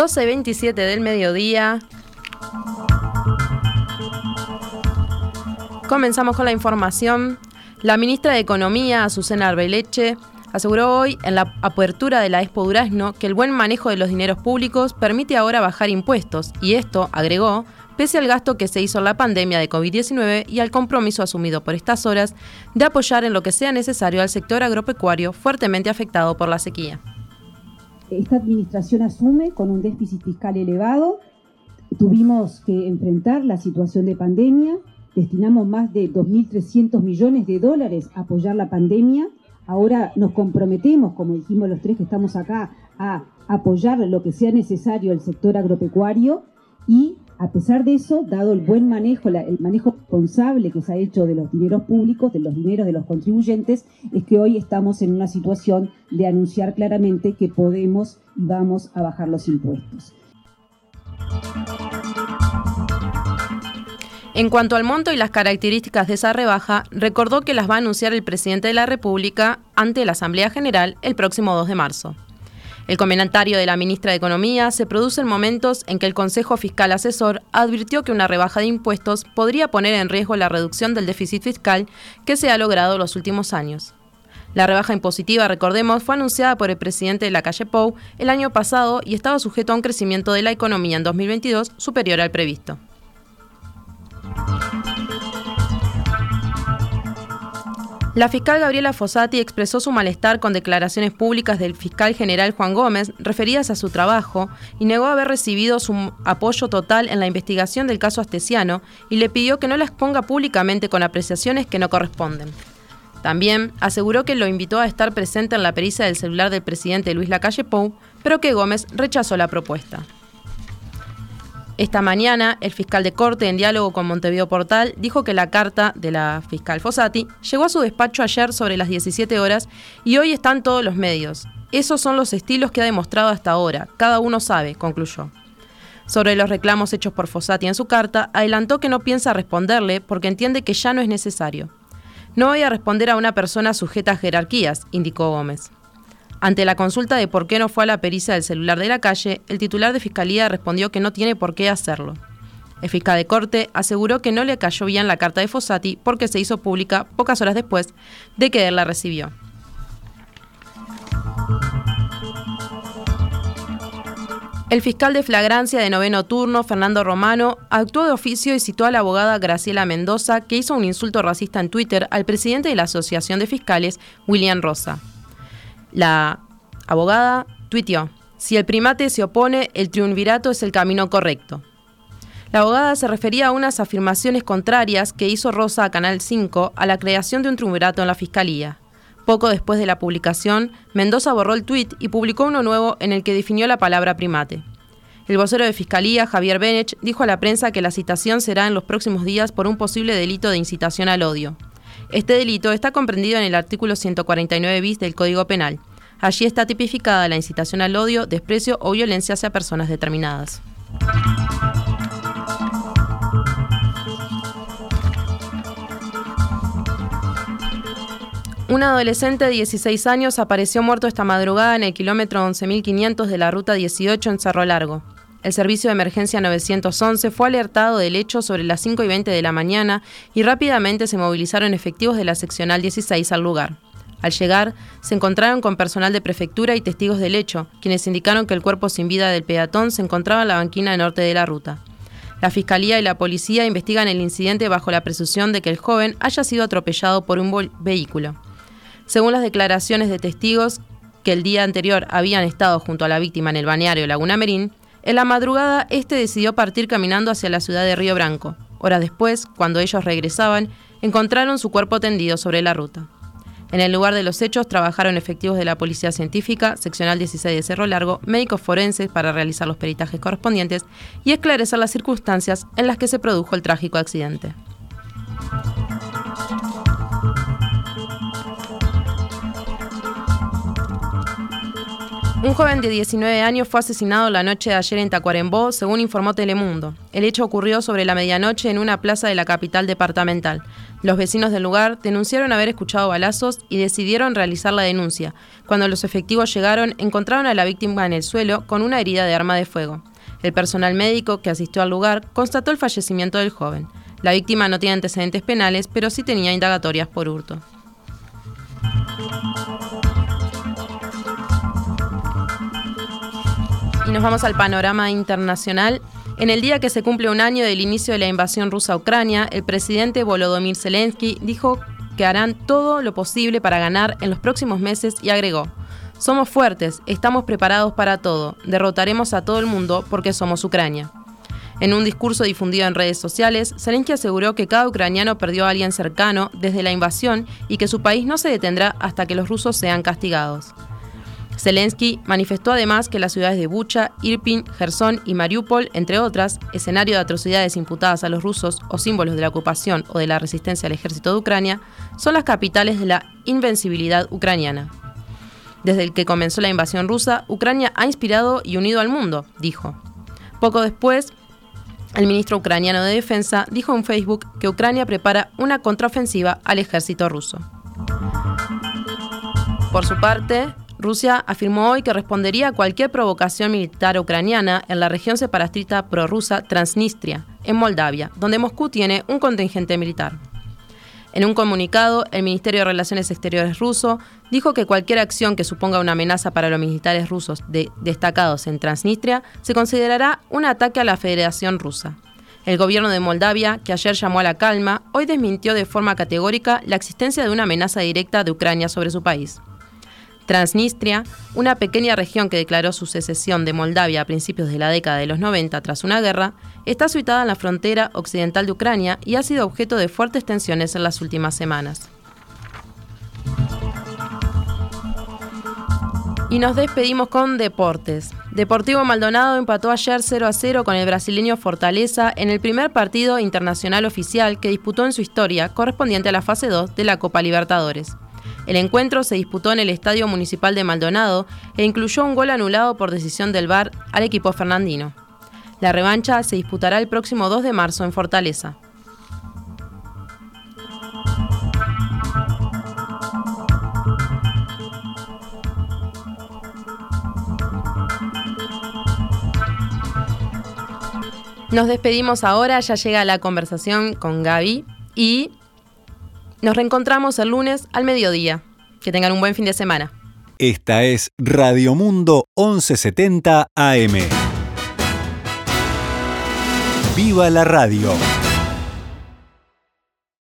12.27 del mediodía. Comenzamos con la información. La ministra de Economía, Azucena Arbeleche, aseguró hoy en la apertura de la Expo Durazno que el buen manejo de los dineros públicos permite ahora bajar impuestos y esto, agregó, pese al gasto que se hizo en la pandemia de COVID-19 y al compromiso asumido por estas horas de apoyar en lo que sea necesario al sector agropecuario fuertemente afectado por la sequía. Esta administración asume con un déficit fiscal elevado, tuvimos que enfrentar la situación de pandemia, destinamos más de 2.300 millones de dólares a apoyar la pandemia, ahora nos comprometemos, como dijimos los tres que estamos acá, a apoyar lo que sea necesario al sector agropecuario y a pesar de eso, dado el buen manejo, el manejo responsable que se ha hecho de los dineros públicos, de los dineros de los contribuyentes, es que hoy estamos en una situación de anunciar claramente que podemos y vamos a bajar los impuestos. En cuanto al monto y las características de esa rebaja, recordó que las va a anunciar el presidente de la República ante la Asamblea General el próximo 2 de marzo. El comentario de la ministra de Economía se produce en momentos en que el Consejo Fiscal Asesor advirtió que una rebaja de impuestos podría poner en riesgo la reducción del déficit fiscal que se ha logrado los últimos años. La rebaja impositiva, recordemos, fue anunciada por el presidente de la calle Pou el año pasado y estaba sujeto a un crecimiento de la economía en 2022 superior al previsto. La fiscal Gabriela Fossati expresó su malestar con declaraciones públicas del fiscal general Juan Gómez referidas a su trabajo y negó haber recibido su apoyo total en la investigación del caso Astesiano y le pidió que no las ponga públicamente con apreciaciones que no corresponden. También aseguró que lo invitó a estar presente en la pericia del celular del presidente Luis Lacalle Pou, pero que Gómez rechazó la propuesta. Esta mañana, el fiscal de corte, en diálogo con Montevideo Portal, dijo que la carta de la fiscal Fossati llegó a su despacho ayer sobre las 17 horas y hoy están todos los medios. Esos son los estilos que ha demostrado hasta ahora. Cada uno sabe, concluyó. Sobre los reclamos hechos por Fossati en su carta, adelantó que no piensa responderle porque entiende que ya no es necesario. No voy a responder a una persona sujeta a jerarquías, indicó Gómez. Ante la consulta de por qué no fue a la pericia del celular de la calle, el titular de Fiscalía respondió que no tiene por qué hacerlo. El fiscal de corte aseguró que no le cayó bien la carta de Fossati porque se hizo pública pocas horas después de que él la recibió. El fiscal de flagrancia de noveno turno, Fernando Romano, actuó de oficio y citó a la abogada Graciela Mendoza, que hizo un insulto racista en Twitter al presidente de la Asociación de Fiscales, William Rosa. La abogada tuiteó, si el primate se opone, el triunvirato es el camino correcto. La abogada se refería a unas afirmaciones contrarias que hizo Rosa a Canal 5 a la creación de un triunvirato en la Fiscalía. Poco después de la publicación, Mendoza borró el tuit y publicó uno nuevo en el que definió la palabra primate. El vocero de Fiscalía, Javier Benech, dijo a la prensa que la citación será en los próximos días por un posible delito de incitación al odio. Este delito está comprendido en el artículo 149 bis del Código Penal. Allí está tipificada la incitación al odio, desprecio o violencia hacia personas determinadas. Un adolescente de 16 años apareció muerto esta madrugada en el kilómetro 11.500 de la ruta 18 en Cerro Largo. El servicio de emergencia 911 fue alertado del hecho sobre las 5 y 20 de la mañana y rápidamente se movilizaron efectivos de la seccional 16 al lugar. Al llegar, se encontraron con personal de prefectura y testigos del hecho, quienes indicaron que el cuerpo sin vida del peatón se encontraba en la banquina norte de la ruta. La fiscalía y la policía investigan el incidente bajo la presunción de que el joven haya sido atropellado por un vehículo. Según las declaraciones de testigos que el día anterior habían estado junto a la víctima en el balneario Laguna Merín, en la madrugada, este decidió partir caminando hacia la ciudad de Río Branco. Horas después, cuando ellos regresaban, encontraron su cuerpo tendido sobre la ruta. En el lugar de los hechos trabajaron efectivos de la Policía Científica, Seccional 16 de Cerro Largo, médicos forenses para realizar los peritajes correspondientes y esclarecer las circunstancias en las que se produjo el trágico accidente. Un joven de 19 años fue asesinado la noche de ayer en Tacuarembó, según informó Telemundo. El hecho ocurrió sobre la medianoche en una plaza de la capital departamental. Los vecinos del lugar denunciaron haber escuchado balazos y decidieron realizar la denuncia. Cuando los efectivos llegaron, encontraron a la víctima en el suelo con una herida de arma de fuego. El personal médico que asistió al lugar constató el fallecimiento del joven. La víctima no tiene antecedentes penales, pero sí tenía indagatorias por hurto. Y nos vamos al panorama internacional. En el día que se cumple un año del inicio de la invasión rusa a Ucrania, el presidente Volodymyr Zelensky dijo que harán todo lo posible para ganar en los próximos meses y agregó, somos fuertes, estamos preparados para todo, derrotaremos a todo el mundo porque somos Ucrania. En un discurso difundido en redes sociales, Zelensky aseguró que cada ucraniano perdió a alguien cercano desde la invasión y que su país no se detendrá hasta que los rusos sean castigados. Zelensky manifestó además que las ciudades de Bucha, Irpin, Gerson y Mariupol, entre otras, escenario de atrocidades imputadas a los rusos o símbolos de la ocupación o de la resistencia al ejército de Ucrania, son las capitales de la invencibilidad ucraniana. Desde el que comenzó la invasión rusa, Ucrania ha inspirado y unido al mundo, dijo. Poco después, el ministro ucraniano de Defensa dijo en Facebook que Ucrania prepara una contraofensiva al ejército ruso. Por su parte, Rusia afirmó hoy que respondería a cualquier provocación militar ucraniana en la región separatista prorrusa Transnistria, en Moldavia, donde Moscú tiene un contingente militar. En un comunicado, el Ministerio de Relaciones Exteriores ruso dijo que cualquier acción que suponga una amenaza para los militares rusos destacados en Transnistria se considerará un ataque a la Federación Rusa. El gobierno de Moldavia, que ayer llamó a la calma, hoy desmintió de forma categórica la existencia de una amenaza directa de Ucrania sobre su país. Transnistria, una pequeña región que declaró su secesión de Moldavia a principios de la década de los 90 tras una guerra, está situada en la frontera occidental de Ucrania y ha sido objeto de fuertes tensiones en las últimas semanas. Y nos despedimos con deportes. Deportivo Maldonado empató ayer 0 a 0 con el brasileño Fortaleza en el primer partido internacional oficial que disputó en su historia, correspondiente a la fase 2 de la Copa Libertadores. El encuentro se disputó en el Estadio Municipal de Maldonado e incluyó un gol anulado por decisión del VAR al equipo fernandino. La revancha se disputará el próximo 2 de marzo en Fortaleza. Nos despedimos ahora, ya llega la conversación con Gaby y nos reencontramos el lunes al mediodía. Que tengan un buen fin de semana. Esta es Radio Mundo 1170 AM. ¡Viva la radio!